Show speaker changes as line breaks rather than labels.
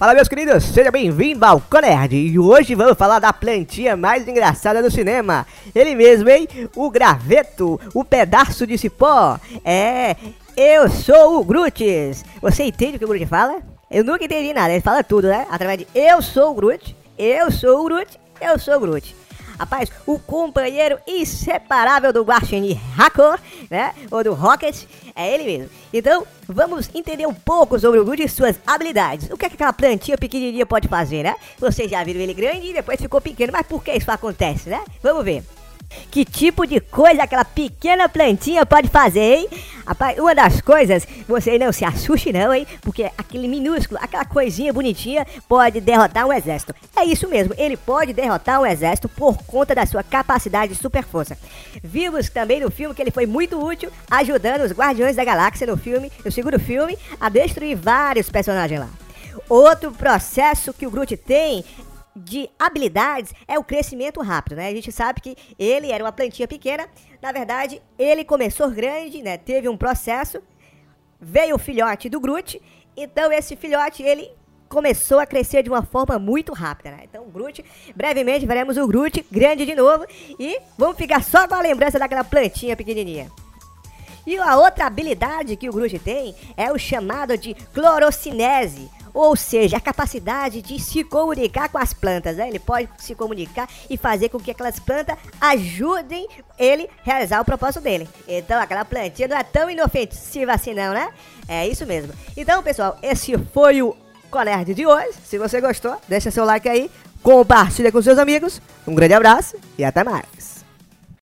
Fala meus queridos, seja bem-vindo ao Conerd e hoje vamos falar da plantinha mais engraçada do cinema. Ele mesmo, hein? O graveto, o pedaço de cipó. É, eu sou o Grutes. Você entende o que o Groot fala? Eu nunca entendi nada, ele fala tudo, né? Através de eu sou o Groot, eu sou o Groot, eu sou o Groot. Rapaz, o companheiro inseparável do Guaxinim Hakor, né? Ou do Rocket, é ele mesmo. Então, vamos entender um pouco sobre o Groot e suas habilidades. O que, é que aquela plantinha pequenininha pode fazer, né? Vocês já viram ele grande e depois ficou pequeno, mas por que isso acontece, né? Vamos ver. Que tipo de coisa aquela pequena plantinha pode fazer, hein? Rapaz, uma das coisas, você não se assuste não, hein? Porque aquele minúsculo, aquela coisinha bonitinha pode derrotar um exército. É isso mesmo, ele pode derrotar um exército por conta da sua capacidade de super força. Vimos também no filme que ele foi muito útil, ajudando os Guardiões da Galáxia no filme, no segundo filme, a destruir vários personagens lá. Outro processo que o Groot tem de habilidades é o crescimento rápido, né? A gente sabe que ele era uma plantinha pequena, na verdade, ele começou grande, né? Teve um processo, veio o filhote do Groot, então esse filhote, ele começou a crescer de uma forma muito rápida, né? Então, Groot, brevemente veremos o Groot grande de novo e vamos ficar só com a lembrança daquela plantinha pequenininha. E a outra habilidade que o Groot tem é o chamado de clorocinese, ou seja, a capacidade de se comunicar com as plantas. Né? Ele pode se comunicar e fazer com que aquelas plantas ajudem ele a realizar o propósito dele. Então, aquela plantinha não é tão inofensiva assim, não, né? É isso mesmo. Então, pessoal, esse foi o Conerd de hoje. Se você gostou, deixa seu like aí, compartilha com seus amigos. Um grande abraço e até mais.